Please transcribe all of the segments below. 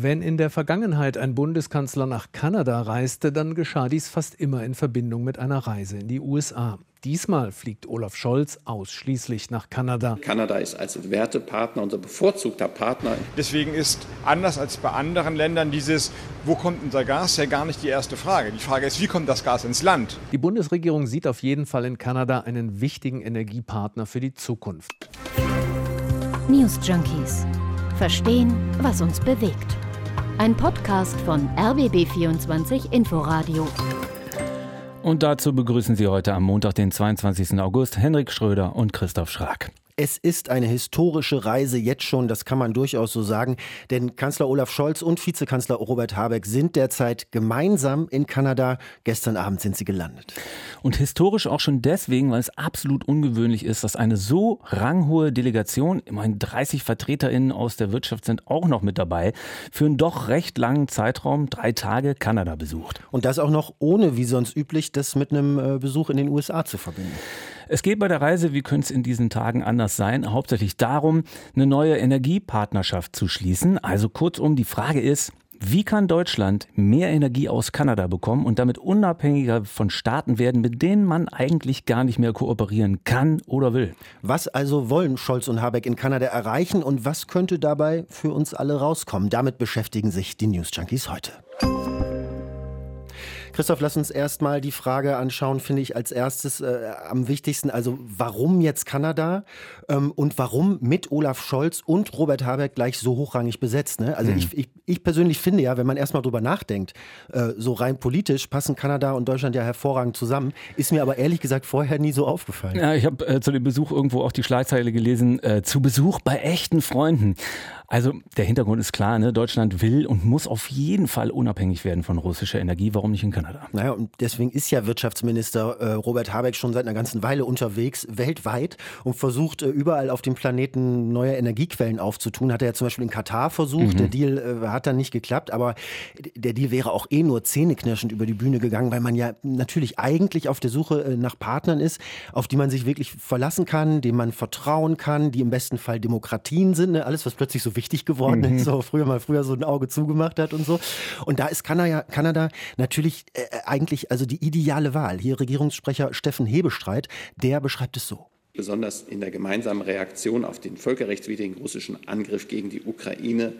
Wenn in der Vergangenheit ein Bundeskanzler nach Kanada reiste, dann geschah dies fast immer in Verbindung mit einer Reise in die USA. Diesmal fliegt Olaf Scholz ausschließlich nach Kanada. Kanada ist als Wertepartner unser bevorzugter Partner. Deswegen ist anders als bei anderen Ländern dieses, wo kommt unser Gas, ja gar nicht die erste Frage. Die Frage ist, wie kommt das Gas ins Land? Die Bundesregierung sieht auf jeden Fall in Kanada einen wichtigen Energiepartner für die Zukunft. News Junkies. Verstehen, was uns bewegt. Ein Podcast von RBB24 Inforadio. Und dazu begrüßen Sie heute am Montag, den 22. August, Henrik Schröder und Christoph Schrag. Es ist eine historische Reise jetzt schon, das kann man durchaus so sagen, denn Kanzler Olaf Scholz und Vizekanzler Robert Habeck sind derzeit gemeinsam in Kanada. Gestern Abend sind sie gelandet. Und historisch auch schon deswegen, weil es absolut ungewöhnlich ist, dass eine so ranghohe Delegation, immerhin 30 VertreterInnen aus der Wirtschaft sind auch noch mit dabei, für einen doch recht langen Zeitraum, drei Tage, Kanada besucht. Und das auch noch ohne, wie sonst üblich, das mit einem äh, Besuch in den USA zu verbinden. Es geht bei der Reise, wie könnte es in diesen Tagen anders sein, hauptsächlich darum, eine neue Energiepartnerschaft zu schließen. Also kurzum, die Frage ist, wie kann Deutschland mehr Energie aus Kanada bekommen und damit unabhängiger von Staaten werden, mit denen man eigentlich gar nicht mehr kooperieren kann oder will? Was also wollen Scholz und Habeck in Kanada erreichen und was könnte dabei für uns alle rauskommen? Damit beschäftigen sich die News Junkies heute. Christoph, lass uns erstmal die Frage anschauen, finde ich als erstes äh, am wichtigsten. Also warum jetzt Kanada ähm, und warum mit Olaf Scholz und Robert Habeck gleich so hochrangig besetzt? Ne? Also mhm. ich, ich, ich, persönlich finde ja, wenn man erstmal drüber nachdenkt, äh, so rein politisch passen Kanada und Deutschland ja hervorragend zusammen. Ist mir aber ehrlich gesagt vorher nie so aufgefallen. Ja, ich habe äh, zu dem Besuch irgendwo auch die Schlagzeile gelesen, äh, zu Besuch bei echten Freunden. Also der Hintergrund ist klar, ne? Deutschland will und muss auf jeden Fall unabhängig werden von russischer Energie. Warum nicht in Kanada? Naja, und deswegen ist ja Wirtschaftsminister äh, Robert Habeck schon seit einer ganzen Weile unterwegs, weltweit, und versucht äh, überall auf dem Planeten neue Energiequellen aufzutun. Hat er ja zum Beispiel in Katar versucht. Mhm. Der Deal äh, hat dann nicht geklappt, aber der Deal wäre auch eh nur zähneknirschend über die Bühne gegangen, weil man ja natürlich eigentlich auf der Suche äh, nach Partnern ist, auf die man sich wirklich verlassen kann, denen man vertrauen kann, die im besten Fall Demokratien sind. Ne? Alles, was plötzlich so wichtig geworden mhm. ist, so früher mal früher so ein Auge zugemacht hat und so. Und da ist Kanada, Kanada natürlich äh, eigentlich also die ideale Wahl. Hier Regierungssprecher Steffen Hebestreit, der beschreibt es so besonders in der gemeinsamen Reaktion auf den völkerrechtswidrigen russischen Angriff gegen die Ukraine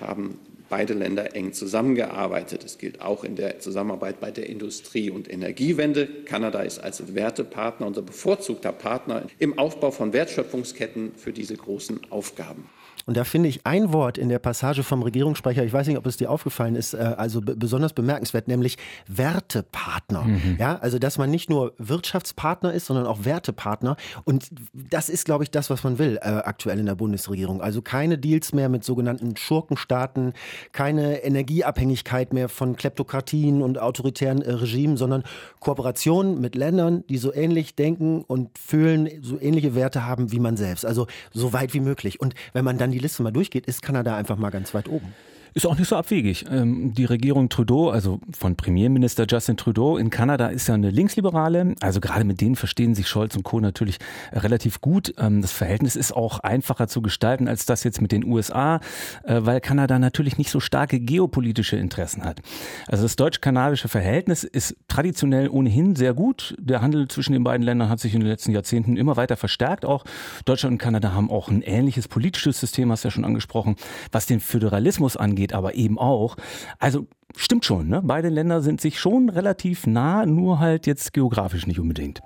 haben beide Länder eng zusammengearbeitet. Es gilt auch in der Zusammenarbeit bei der Industrie- und Energiewende. Kanada ist als Wertepartner unser bevorzugter Partner im Aufbau von Wertschöpfungsketten für diese großen Aufgaben. Und da finde ich ein Wort in der Passage vom Regierungssprecher, ich weiß nicht, ob es dir aufgefallen ist, äh, also besonders bemerkenswert, nämlich Wertepartner. Mhm. Ja, also dass man nicht nur Wirtschaftspartner ist, sondern auch Wertepartner. Und das ist, glaube ich, das, was man will äh, aktuell in der Bundesregierung. Also keine Deals mehr mit sogenannten Schurkenstaaten, keine Energieabhängigkeit mehr von Kleptokratien und autoritären äh, Regimen, sondern Kooperation mit Ländern, die so ähnlich denken und fühlen, so ähnliche Werte haben wie man selbst. Also so weit wie möglich. Und wenn man dann dann die Liste mal durchgeht, ist Kanada einfach mal ganz weit oben. Ist auch nicht so abwegig. Ähm, die Regierung Trudeau, also von Premierminister Justin Trudeau in Kanada, ist ja eine Linksliberale. Also gerade mit denen verstehen sich Scholz und Co. natürlich relativ gut. Ähm, das Verhältnis ist auch einfacher zu gestalten als das jetzt mit den USA, äh, weil Kanada natürlich nicht so starke geopolitische Interessen hat. Also das deutsch-kanadische Verhältnis ist traditionell ohnehin sehr gut. Der Handel zwischen den beiden Ländern hat sich in den letzten Jahrzehnten immer weiter verstärkt. Auch Deutschland und Kanada haben auch ein ähnliches politisches System, hast du ja schon angesprochen, was den Föderalismus angeht angeht, aber eben auch. Also stimmt schon, ne? beide Länder sind sich schon relativ nah, nur halt jetzt geografisch nicht unbedingt.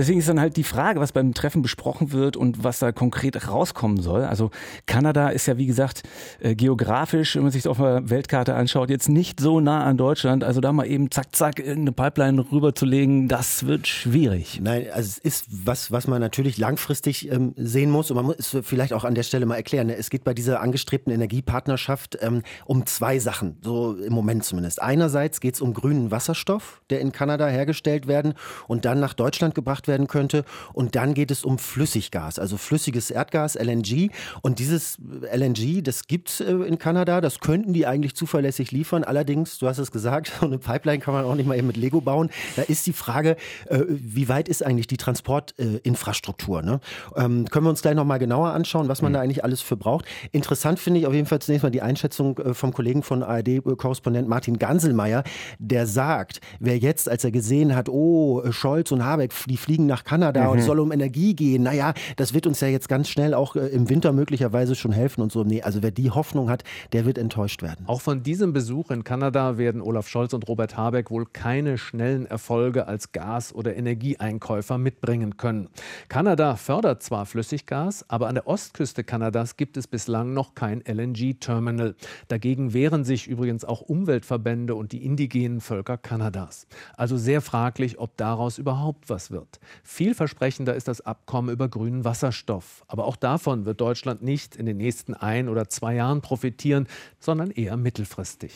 Deswegen ist dann halt die Frage, was beim Treffen besprochen wird und was da konkret rauskommen soll. Also Kanada ist ja, wie gesagt, äh, geografisch, wenn man sich das auf der Weltkarte anschaut, jetzt nicht so nah an Deutschland. Also da mal eben zack, zack, irgendeine Pipeline rüberzulegen, das wird schwierig. Nein, also es ist was, was man natürlich langfristig ähm, sehen muss und man muss es vielleicht auch an der Stelle mal erklären. Ne? Es geht bei dieser angestrebten Energiepartnerschaft ähm, um zwei Sachen, so im Moment zumindest. Einerseits geht es um grünen Wasserstoff, der in Kanada hergestellt werden und dann nach Deutschland gebracht wird werden könnte. Und dann geht es um Flüssiggas, also flüssiges Erdgas, LNG. Und dieses LNG, das gibt es äh, in Kanada, das könnten die eigentlich zuverlässig liefern. Allerdings, du hast es gesagt, so eine Pipeline kann man auch nicht mal eben mit Lego bauen. Da ist die Frage, äh, wie weit ist eigentlich die Transportinfrastruktur? Ne? Ähm, können wir uns gleich nochmal genauer anschauen, was man mhm. da eigentlich alles für braucht. Interessant finde ich auf jeden Fall zunächst mal die Einschätzung äh, vom Kollegen von ARD-Korrespondent Martin Ganselmeier, der sagt, wer jetzt, als er gesehen hat, oh, Scholz und Habeck, die fliegen nach Kanada mhm. und soll um Energie gehen, naja, das wird uns ja jetzt ganz schnell auch äh, im Winter möglicherweise schon helfen und so. Nee, also wer die Hoffnung hat, der wird enttäuscht werden. Auch von diesem Besuch in Kanada werden Olaf Scholz und Robert Habeck wohl keine schnellen Erfolge als Gas- oder Energieeinkäufer mitbringen können. Kanada fördert zwar Flüssiggas, aber an der Ostküste Kanadas gibt es bislang noch kein LNG-Terminal. Dagegen wehren sich übrigens auch Umweltverbände und die indigenen Völker Kanadas. Also sehr fraglich, ob daraus überhaupt was wird. Vielversprechender ist das Abkommen über grünen Wasserstoff. Aber auch davon wird Deutschland nicht in den nächsten ein oder zwei Jahren profitieren, sondern eher mittelfristig.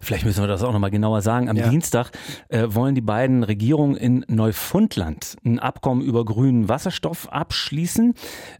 Vielleicht müssen wir das auch noch mal genauer sagen. Am ja. Dienstag äh, wollen die beiden Regierungen in Neufundland ein Abkommen über grünen Wasserstoff abschließen.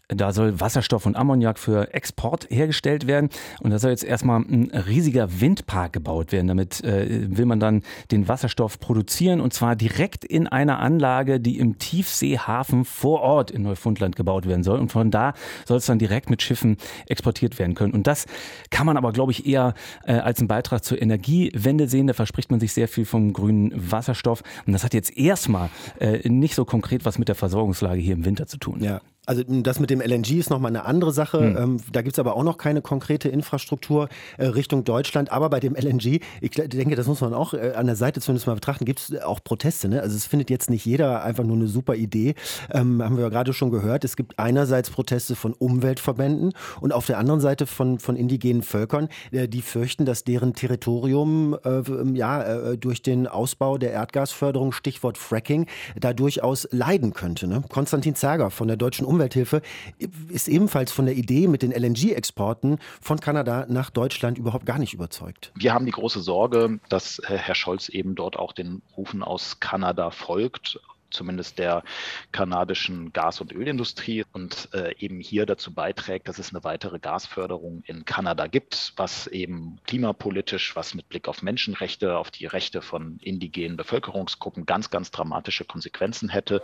Da soll Wasserstoff und Ammoniak für Export hergestellt werden. Und da soll jetzt erstmal ein riesiger Windpark gebaut werden. Damit äh, will man dann den Wasserstoff produzieren und zwar direkt in einer Anlage, die im Tiefseehafen vor Ort in Neufundland gebaut werden soll. Und von da soll es dann direkt mit Schiffen exportiert werden können. Und das kann man aber, glaube ich, eher äh, als einen Beitrag zur Energiewende sehen. Da verspricht man sich sehr viel vom grünen Wasserstoff. Und das hat jetzt erstmal äh, nicht so konkret was mit der Versorgungslage hier im Winter zu tun. Ja, also das mit dem LNG ist nochmal eine andere Sache. Hm. Ähm, da gibt es aber auch noch keine konkrete Infrastruktur äh, Richtung Deutschland. Aber bei dem LNG, ich denke, das muss man auch äh, an der Seite zumindest mal betrachten, gibt es auch Proteste. Ne? Also es findet jetzt nicht jeder einfach nur eine super Idee. Ähm, haben wir ja gerade schon gehört. Es gibt einerseits Proteste von Umweltverbänden und auf der anderen Seite von, von indigenen Völkern, äh, die fürchten, dass deren Territorium äh, ja, äh, durch den Ausbau der Erdgasförderung, Stichwort Fracking, da durchaus leiden könnte. Ne? Konstantin Zerger von der Deutschen Umwelt Umwelthilfe ist ebenfalls von der Idee mit den LNG-Exporten von Kanada nach Deutschland überhaupt gar nicht überzeugt. Wir haben die große Sorge, dass Herr Scholz eben dort auch den Rufen aus Kanada folgt zumindest der kanadischen Gas- und Ölindustrie und äh, eben hier dazu beiträgt, dass es eine weitere Gasförderung in Kanada gibt, was eben klimapolitisch, was mit Blick auf Menschenrechte, auf die Rechte von indigenen Bevölkerungsgruppen ganz, ganz dramatische Konsequenzen hätte.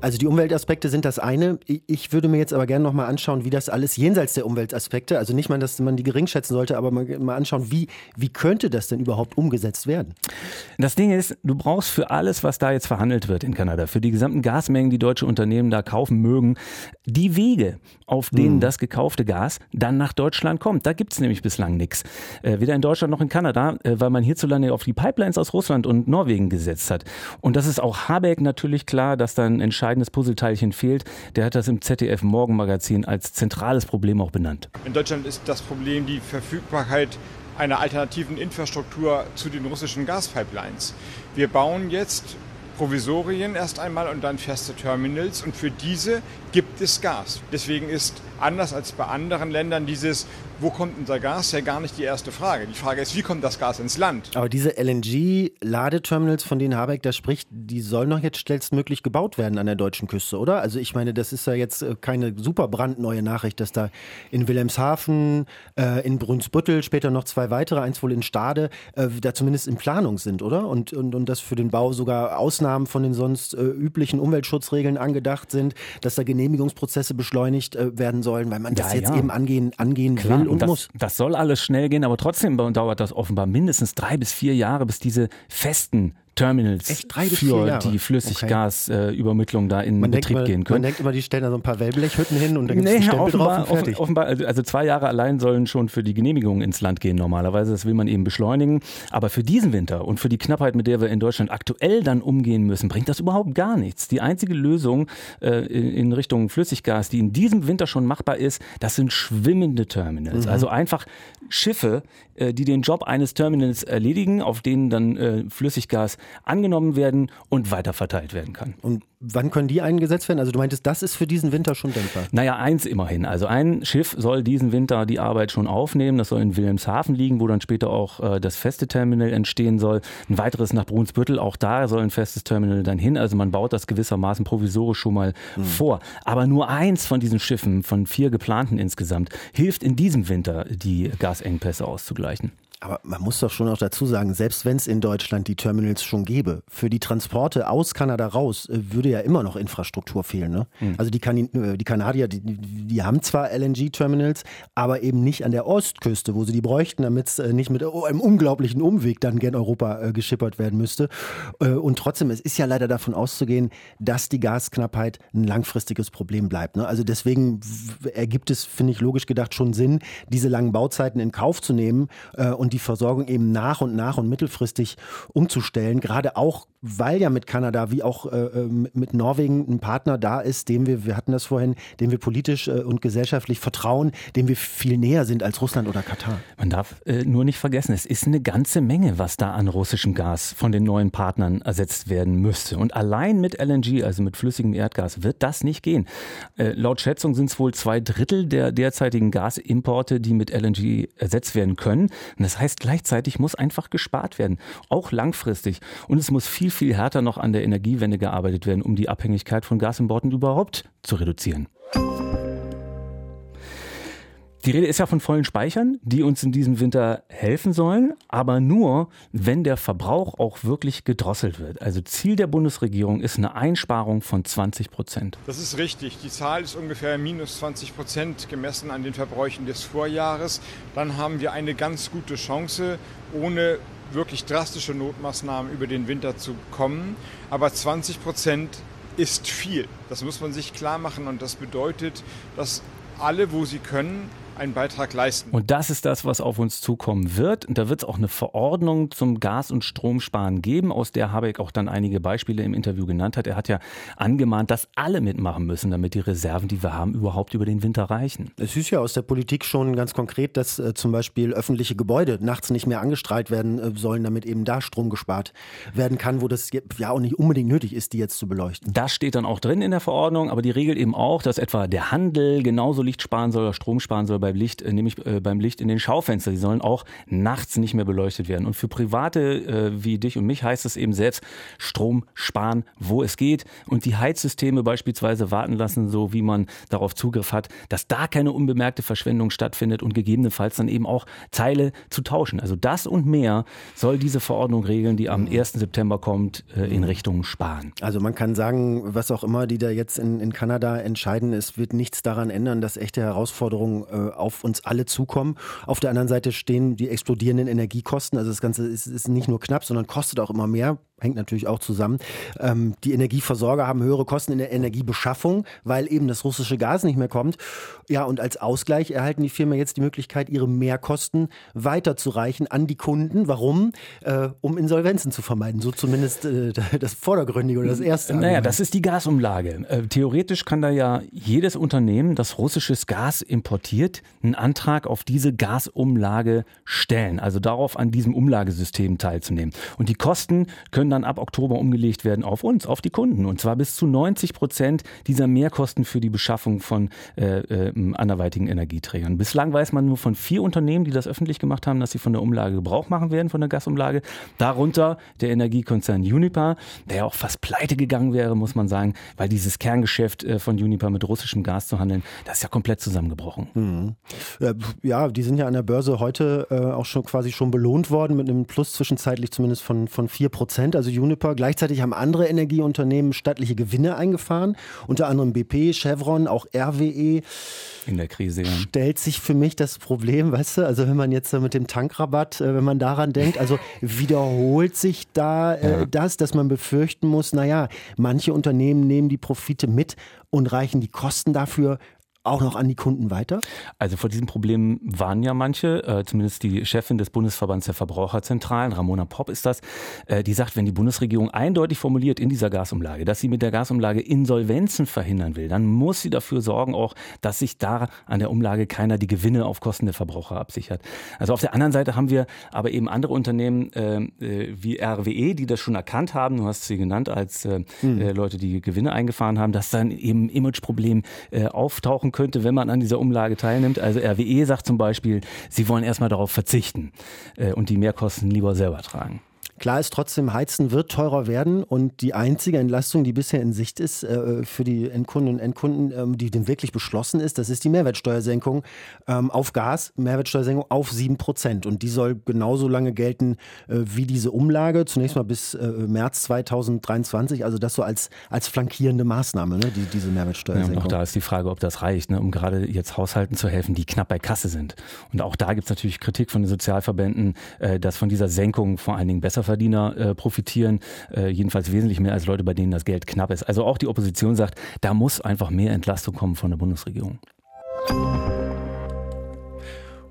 Also die Umweltaspekte sind das eine. Ich würde mir jetzt aber gerne nochmal anschauen, wie das alles jenseits der Umweltaspekte, also nicht mal, dass man die gering schätzen sollte, aber mal, anschauen, wie, wie könnte das denn überhaupt umgesetzt werden? Das Ding ist, du brauchst für alles, was da jetzt verhandelt wird in Kanada, für die gesamten Gasmengen, die deutsche Unternehmen da kaufen mögen, die Wege, auf denen hm. das gekaufte Gas dann nach Deutschland kommt. Da gibt es nämlich bislang nichts. Äh, weder in Deutschland noch in Kanada, äh, weil man hierzulande auf die Pipelines aus Russland und Norwegen gesetzt hat. Und das ist auch Habeck natürlich klar, dass dann entscheidend entscheidendes Puzzleteilchen fehlt. Der hat das im ZDF Morgenmagazin als zentrales Problem auch benannt. In Deutschland ist das Problem die Verfügbarkeit einer alternativen Infrastruktur zu den russischen Gaspipelines. Wir bauen jetzt Provisorien erst einmal und dann feste Terminals und für diese gibt es Gas. Deswegen ist anders als bei anderen Ländern dieses wo kommt unser Gas, ja gar nicht die erste Frage. Die Frage ist, wie kommt das Gas ins Land? Aber diese LNG-Ladeterminals, von denen Habeck da spricht, die sollen doch jetzt schnellstmöglich gebaut werden an der deutschen Küste, oder? Also ich meine, das ist ja jetzt äh, keine super brandneue Nachricht, dass da in Wilhelmshaven, äh, in Brunsbüttel, später noch zwei weitere, eins wohl in Stade, äh, da zumindest in Planung sind, oder? Und, und, und dass für den Bau sogar Ausnahmen von den sonst äh, üblichen Umweltschutzregeln angedacht sind, dass da Genehmigungsprozesse beschleunigt äh, werden sollen, weil man das ja, jetzt ja. eben angehen, angehen Klar. will und das, muss. Das soll alles schnell gehen, aber trotzdem dauert das offenbar mindestens drei bis vier Jahre, bis diese festen Terminals Echt, drei bis für die Flüssiggasübermittlung okay. da in man Betrieb immer, gehen können. Man denkt immer, die stellen da so ein paar Wellblechhütten hin und dann gibt es nee, Stempel offenbar, drauf und fertig. Offenbar, also, also zwei Jahre allein sollen schon für die Genehmigung ins Land gehen normalerweise. Das will man eben beschleunigen. Aber für diesen Winter und für die Knappheit, mit der wir in Deutschland aktuell dann umgehen müssen, bringt das überhaupt gar nichts. Die einzige Lösung äh, in Richtung Flüssiggas, die in diesem Winter schon machbar ist, das sind schwimmende Terminals. Mhm. Also einfach Schiffe, äh, die den Job eines Terminals erledigen, auf denen dann äh, Flüssiggas angenommen werden und weiterverteilt werden kann. Und wann können die eingesetzt werden? Also du meintest, das ist für diesen Winter schon denkbar? Naja, eins immerhin. Also ein Schiff soll diesen Winter die Arbeit schon aufnehmen. Das soll in Wilhelmshaven liegen, wo dann später auch äh, das feste Terminal entstehen soll. Ein weiteres nach Brunsbüttel. Auch da soll ein festes Terminal dann hin. Also man baut das gewissermaßen provisorisch schon mal mhm. vor. Aber nur eins von diesen Schiffen, von vier geplanten insgesamt, hilft in diesem Winter, die Gasengpässe auszugleichen. Aber man muss doch schon auch dazu sagen, selbst wenn es in Deutschland die Terminals schon gäbe, für die Transporte aus Kanada raus äh, würde ja immer noch Infrastruktur fehlen. Ne? Mhm. Also die, kan äh, die Kanadier, die, die, haben zwar LNG-Terminals, aber eben nicht an der Ostküste, wo sie die bräuchten, damit es äh, nicht mit oh, einem unglaublichen Umweg dann gen Europa äh, geschippert werden müsste. Äh, und trotzdem, es ist ja leider davon auszugehen, dass die Gasknappheit ein langfristiges Problem bleibt. Ne? Also deswegen ergibt es, finde ich, logisch gedacht schon Sinn, diese langen Bauzeiten in Kauf zu nehmen äh, und und die Versorgung eben nach und nach und mittelfristig umzustellen. Gerade auch, weil ja mit Kanada wie auch äh, äh mit Norwegen ein Partner da ist, dem wir, wir hatten das vorhin, dem wir politisch äh, und gesellschaftlich vertrauen, dem wir viel näher sind als Russland oder Katar. Man darf äh, nur nicht vergessen, es ist eine ganze Menge, was da an russischem Gas von den neuen Partnern ersetzt werden müsste. Und allein mit LNG, also mit flüssigem Erdgas, wird das nicht gehen. Äh, laut Schätzung sind es wohl zwei Drittel der derzeitigen Gasimporte, die mit LNG ersetzt werden können. Und das heißt, gleichzeitig muss einfach gespart werden, auch langfristig. Und es muss viel, viel härter noch an der Energiewende gearbeitet werden, um die Abhängigkeit von Gasimporten überhaupt zu reduzieren. Die Rede ist ja von vollen Speichern, die uns in diesem Winter helfen sollen, aber nur, wenn der Verbrauch auch wirklich gedrosselt wird. Also Ziel der Bundesregierung ist eine Einsparung von 20 Prozent. Das ist richtig. Die Zahl ist ungefähr minus 20 Prozent gemessen an den Verbräuchen des Vorjahres. Dann haben wir eine ganz gute Chance, ohne wirklich drastische Notmaßnahmen über den Winter zu kommen. Aber 20 Prozent ist viel. Das muss man sich klar machen und das bedeutet, dass alle, wo sie können, einen Beitrag leisten. Und das ist das, was auf uns zukommen wird. Und da wird es auch eine Verordnung zum Gas- und Stromsparen geben, aus der Habeck auch dann einige Beispiele im Interview genannt hat. Er hat ja angemahnt, dass alle mitmachen müssen, damit die Reserven, die wir haben, überhaupt über den Winter reichen. Es ist ja aus der Politik schon ganz konkret, dass äh, zum Beispiel öffentliche Gebäude nachts nicht mehr angestrahlt werden äh, sollen, damit eben da Strom gespart werden kann, wo das ja auch nicht unbedingt nötig ist, die jetzt zu beleuchten. Das steht dann auch drin in der Verordnung, aber die regelt eben auch, dass etwa der Handel genauso Licht sparen soll oder Strom sparen soll beim Licht, äh, nämlich äh, beim Licht in den Schaufenstern. Die sollen auch nachts nicht mehr beleuchtet werden. Und für Private äh, wie dich und mich heißt es eben selbst Strom sparen, wo es geht. Und die Heizsysteme beispielsweise warten lassen, so wie man darauf Zugriff hat, dass da keine unbemerkte Verschwendung stattfindet und gegebenenfalls dann eben auch Teile zu tauschen. Also das und mehr soll diese Verordnung regeln, die am 1. September kommt, in Richtung Sparen. Also man kann sagen, was auch immer die da jetzt in, in Kanada entscheiden, es wird nichts daran ändern, dass echte Herausforderungen äh, auf uns alle zukommen. Auf der anderen Seite stehen die explodierenden Energiekosten. Also das Ganze ist, ist nicht nur knapp, sondern kostet auch immer mehr hängt natürlich auch zusammen. Ähm, die Energieversorger haben höhere Kosten in der Energiebeschaffung, weil eben das russische Gas nicht mehr kommt. Ja, und als Ausgleich erhalten die Firmen jetzt die Möglichkeit, ihre Mehrkosten weiterzureichen an die Kunden. Warum? Äh, um Insolvenzen zu vermeiden. So zumindest äh, das Vordergründige oder das erste. Naja, Argument. das ist die Gasumlage. Äh, theoretisch kann da ja jedes Unternehmen, das russisches Gas importiert, einen Antrag auf diese Gasumlage stellen. Also darauf an diesem Umlagesystem teilzunehmen. Und die Kosten können können dann ab Oktober umgelegt werden auf uns, auf die Kunden. Und zwar bis zu 90 Prozent dieser Mehrkosten für die Beschaffung von äh, äh, anderweitigen Energieträgern. Bislang weiß man nur von vier Unternehmen, die das öffentlich gemacht haben, dass sie von der Umlage Gebrauch machen werden, von der Gasumlage. Darunter der Energiekonzern Uniper, der ja auch fast pleite gegangen wäre, muss man sagen, weil dieses Kerngeschäft äh, von Uniper mit russischem Gas zu handeln, das ist ja komplett zusammengebrochen. Mhm. Ja, die sind ja an der Börse heute äh, auch schon quasi schon belohnt worden mit einem Plus zwischenzeitlich zumindest von, von 4 Prozent also Juniper. Gleichzeitig haben andere Energieunternehmen stattliche Gewinne eingefahren, unter anderem BP, Chevron, auch RWE. In der Krise, ja. Stellt sich für mich das Problem, weißt du, also wenn man jetzt mit dem Tankrabatt, äh, wenn man daran denkt, also wiederholt sich da äh, ja. das, dass man befürchten muss, naja, manche Unternehmen nehmen die Profite mit und reichen die Kosten dafür auch noch an die Kunden weiter? Also vor diesem Problem waren ja manche, äh, zumindest die Chefin des Bundesverbands der Verbraucherzentralen, Ramona Popp ist das, äh, die sagt, wenn die Bundesregierung eindeutig formuliert in dieser Gasumlage, dass sie mit der Gasumlage Insolvenzen verhindern will, dann muss sie dafür sorgen auch, dass sich da an der Umlage keiner die Gewinne auf Kosten der Verbraucher absichert. Also auf der anderen Seite haben wir aber eben andere Unternehmen äh, äh wie RWE, die das schon erkannt haben, du hast sie genannt als äh, hm. Äh, Leute, die Gewinne eingefahren haben, dass dann eben Imageproblem äh, auftauchen könnte, wenn man an dieser Umlage teilnimmt. Also RWE sagt zum Beispiel, sie wollen erstmal darauf verzichten äh, und die Mehrkosten lieber selber tragen. Klar ist trotzdem, Heizen wird teurer werden und die einzige Entlastung, die bisher in Sicht ist äh, für die Endkundinnen und Endkunden, ähm, die denn wirklich beschlossen ist, das ist die Mehrwertsteuersenkung ähm, auf Gas, Mehrwertsteuersenkung auf 7 Prozent. Und die soll genauso lange gelten äh, wie diese Umlage, zunächst mal bis äh, März 2023. Also das so als, als flankierende Maßnahme, ne, die, diese Mehrwertsteuersenkung. Ja, und auch da ist die Frage, ob das reicht, ne, um gerade jetzt Haushalten zu helfen, die knapp bei Kasse sind. Und auch da gibt es natürlich Kritik von den Sozialverbänden, äh, dass von dieser Senkung vor allen Dingen besser Besserverdiener äh, profitieren, äh, jedenfalls wesentlich mehr als Leute, bei denen das Geld knapp ist. Also auch die Opposition sagt, da muss einfach mehr Entlastung kommen von der Bundesregierung.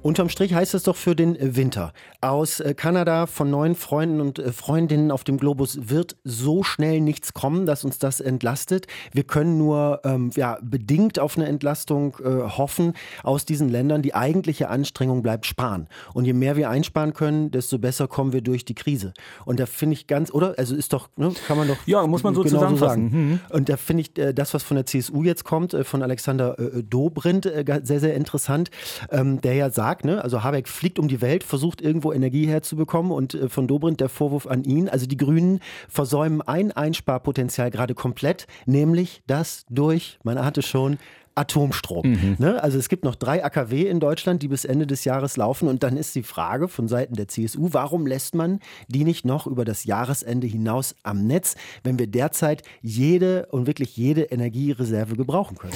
Unterm Strich heißt es doch für den Winter. Aus äh, Kanada von neuen Freunden und äh, Freundinnen auf dem Globus wird so schnell nichts kommen, dass uns das entlastet. Wir können nur ähm, ja, bedingt auf eine Entlastung äh, hoffen aus diesen Ländern. Die eigentliche Anstrengung bleibt sparen. Und je mehr wir einsparen können, desto besser kommen wir durch die Krise. Und da finde ich ganz, oder? Also ist doch, ne, kann man doch. Ja, muss man so genau zusammenfassen. So mhm. Und da finde ich äh, das, was von der CSU jetzt kommt, äh, von Alexander äh, Dobrindt, sehr, sehr interessant, ähm, der ja sagt, sagt, ne? also Habeck fliegt um die Welt, versucht irgendwo Energie herzubekommen und äh, von Dobrindt der Vorwurf an ihn. Also die Grünen versäumen ein Einsparpotenzial gerade komplett, nämlich das durch, man hatte schon, Atomstrom. Mhm. Ne? Also es gibt noch drei AKW in Deutschland, die bis Ende des Jahres laufen. Und dann ist die Frage von Seiten der CSU, warum lässt man die nicht noch über das Jahresende hinaus am Netz, wenn wir derzeit jede und wirklich jede Energiereserve gebrauchen können?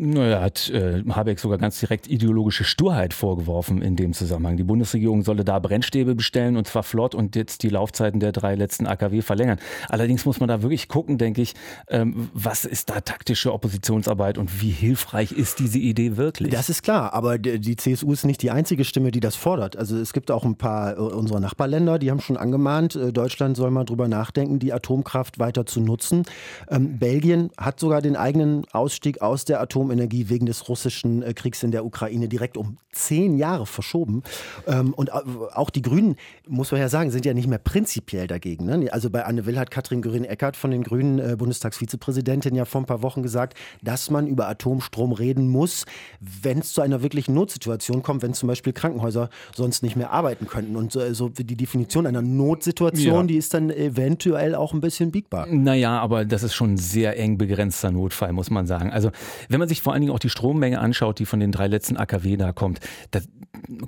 Naja, hat äh, Habeck sogar ganz direkt ideologische Sturheit vorgeworfen in dem Zusammenhang. Die Bundesregierung solle da Brennstäbe bestellen und zwar flott und jetzt die Laufzeiten der drei letzten AKW verlängern. Allerdings muss man da wirklich gucken, denke ich, ähm, was ist da taktische Oppositionsarbeit und wie hilft hilfreich ist diese Idee wirklich. Das ist klar, aber die CSU ist nicht die einzige Stimme, die das fordert. Also es gibt auch ein paar äh, unserer Nachbarländer, die haben schon angemahnt, äh, Deutschland soll mal drüber nachdenken, die Atomkraft weiter zu nutzen. Ähm, Belgien hat sogar den eigenen Ausstieg aus der Atomenergie wegen des russischen äh, Kriegs in der Ukraine direkt um zehn Jahre verschoben. Ähm, und auch die Grünen, muss man ja sagen, sind ja nicht mehr prinzipiell dagegen. Ne? Also bei Anne Will hat Katrin Göring-Eckardt von den Grünen, äh, Bundestagsvizepräsidentin, ja vor ein paar Wochen gesagt, dass man über Atom Atomstrom reden muss, wenn es zu einer wirklichen Notsituation kommt, wenn zum Beispiel Krankenhäuser sonst nicht mehr arbeiten könnten. Und so, so die Definition einer Notsituation, ja. die ist dann eventuell auch ein bisschen biegbar. Naja, aber das ist schon ein sehr eng begrenzter Notfall, muss man sagen. Also wenn man sich vor allen Dingen auch die Strommenge anschaut, die von den drei letzten AKW da kommt, da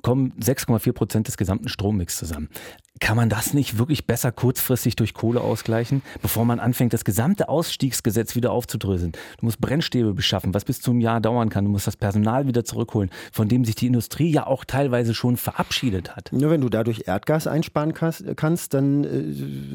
kommen 6,4 Prozent des gesamten Strommix zusammen. Kann man das nicht wirklich besser kurzfristig durch Kohle ausgleichen, bevor man anfängt, das gesamte Ausstiegsgesetz wieder aufzudröseln? Du musst Brennstäbe beschaffen, was bis zum Jahr dauern kann. Du musst das Personal wieder zurückholen, von dem sich die Industrie ja auch teilweise schon verabschiedet hat. Nur wenn du dadurch Erdgas einsparen kannst, dann äh,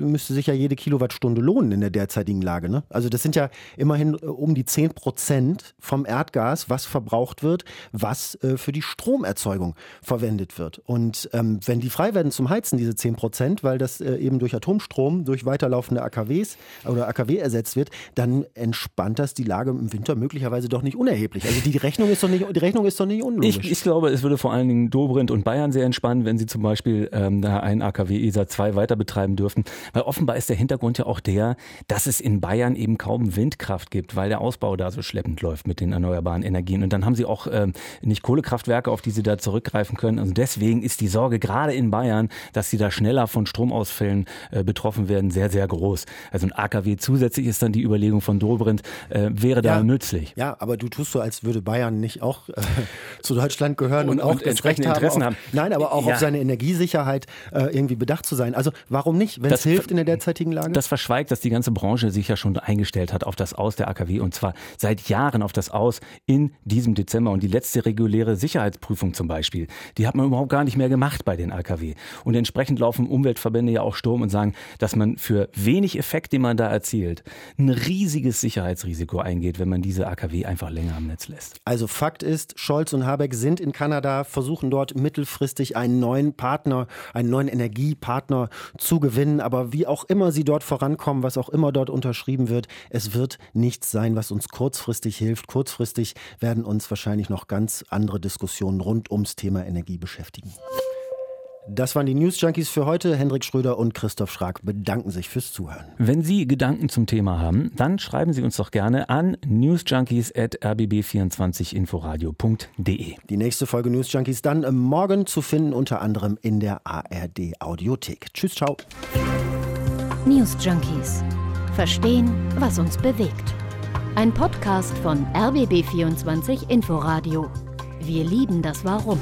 müsste sich ja jede Kilowattstunde lohnen in der derzeitigen Lage. Ne? Also das sind ja immerhin äh, um die 10 Prozent vom Erdgas, was verbraucht wird, was äh, für die Stromerzeugung verwendet wird. Und ähm, wenn die frei werden zum Heizen, diese 10 Prozent, weil das äh, eben durch Atomstrom, durch weiterlaufende AKWs oder AKW ersetzt wird, dann entspannt das die Lage im Winter möglicherweise doch nicht unerheblich. Also die Rechnung ist doch nicht, die Rechnung ist doch nicht unlogisch. Ich, ich glaube, es würde vor allen Dingen Dobrindt und Bayern sehr entspannen, wenn sie zum Beispiel ähm, da ein AKW ESA 2 weiter betreiben dürfen. Weil offenbar ist der Hintergrund ja auch der, dass es in Bayern eben kaum Windkraft gibt, weil der Ausbau da so schleppend läuft mit den erneuerbaren Energien. Und dann haben sie auch ähm, nicht Kohlekraftwerke, auf die sie da zurückgreifen können. Also deswegen ist die Sorge gerade in Bayern, dass sie da schnell schneller von Stromausfällen äh, betroffen werden, sehr, sehr groß. Also ein AKW zusätzlich ist dann die Überlegung von Dobrindt, äh, wäre da ja, nützlich. Ja, aber du tust so, als würde Bayern nicht auch äh, zu Deutschland gehören und, und auch entsprechende Interessen haben. Auf, nein, aber auch ja. auf seine Energiesicherheit äh, irgendwie bedacht zu sein. Also warum nicht, wenn es hilft in der derzeitigen Lage? Das verschweigt, dass die ganze Branche sich ja schon eingestellt hat auf das Aus der AKW und zwar seit Jahren auf das Aus in diesem Dezember. Und die letzte reguläre Sicherheitsprüfung zum Beispiel, die hat man überhaupt gar nicht mehr gemacht bei den AKW. Und entsprechend laufen Umweltverbände ja auch Sturm und sagen, dass man für wenig Effekt, den man da erzielt, ein riesiges Sicherheitsrisiko eingeht, wenn man diese AKW einfach länger am Netz lässt. Also Fakt ist, Scholz und Habeck sind in Kanada, versuchen dort mittelfristig einen neuen Partner, einen neuen Energiepartner zu gewinnen. Aber wie auch immer sie dort vorankommen, was auch immer dort unterschrieben wird, es wird nichts sein, was uns kurzfristig hilft. Kurzfristig werden uns wahrscheinlich noch ganz andere Diskussionen rund ums Thema Energie beschäftigen. Das waren die News Junkies für heute. Hendrik Schröder und Christoph Schrag bedanken sich fürs Zuhören. Wenn Sie Gedanken zum Thema haben, dann schreiben Sie uns doch gerne an newsjunkies@rbb24inforadio.de. Die nächste Folge News Junkies dann morgen zu finden, unter anderem in der ARD Audiothek. Tschüss, ciao. News Junkies. Verstehen, was uns bewegt. Ein Podcast von RBB24 Inforadio. Wir lieben das Warum.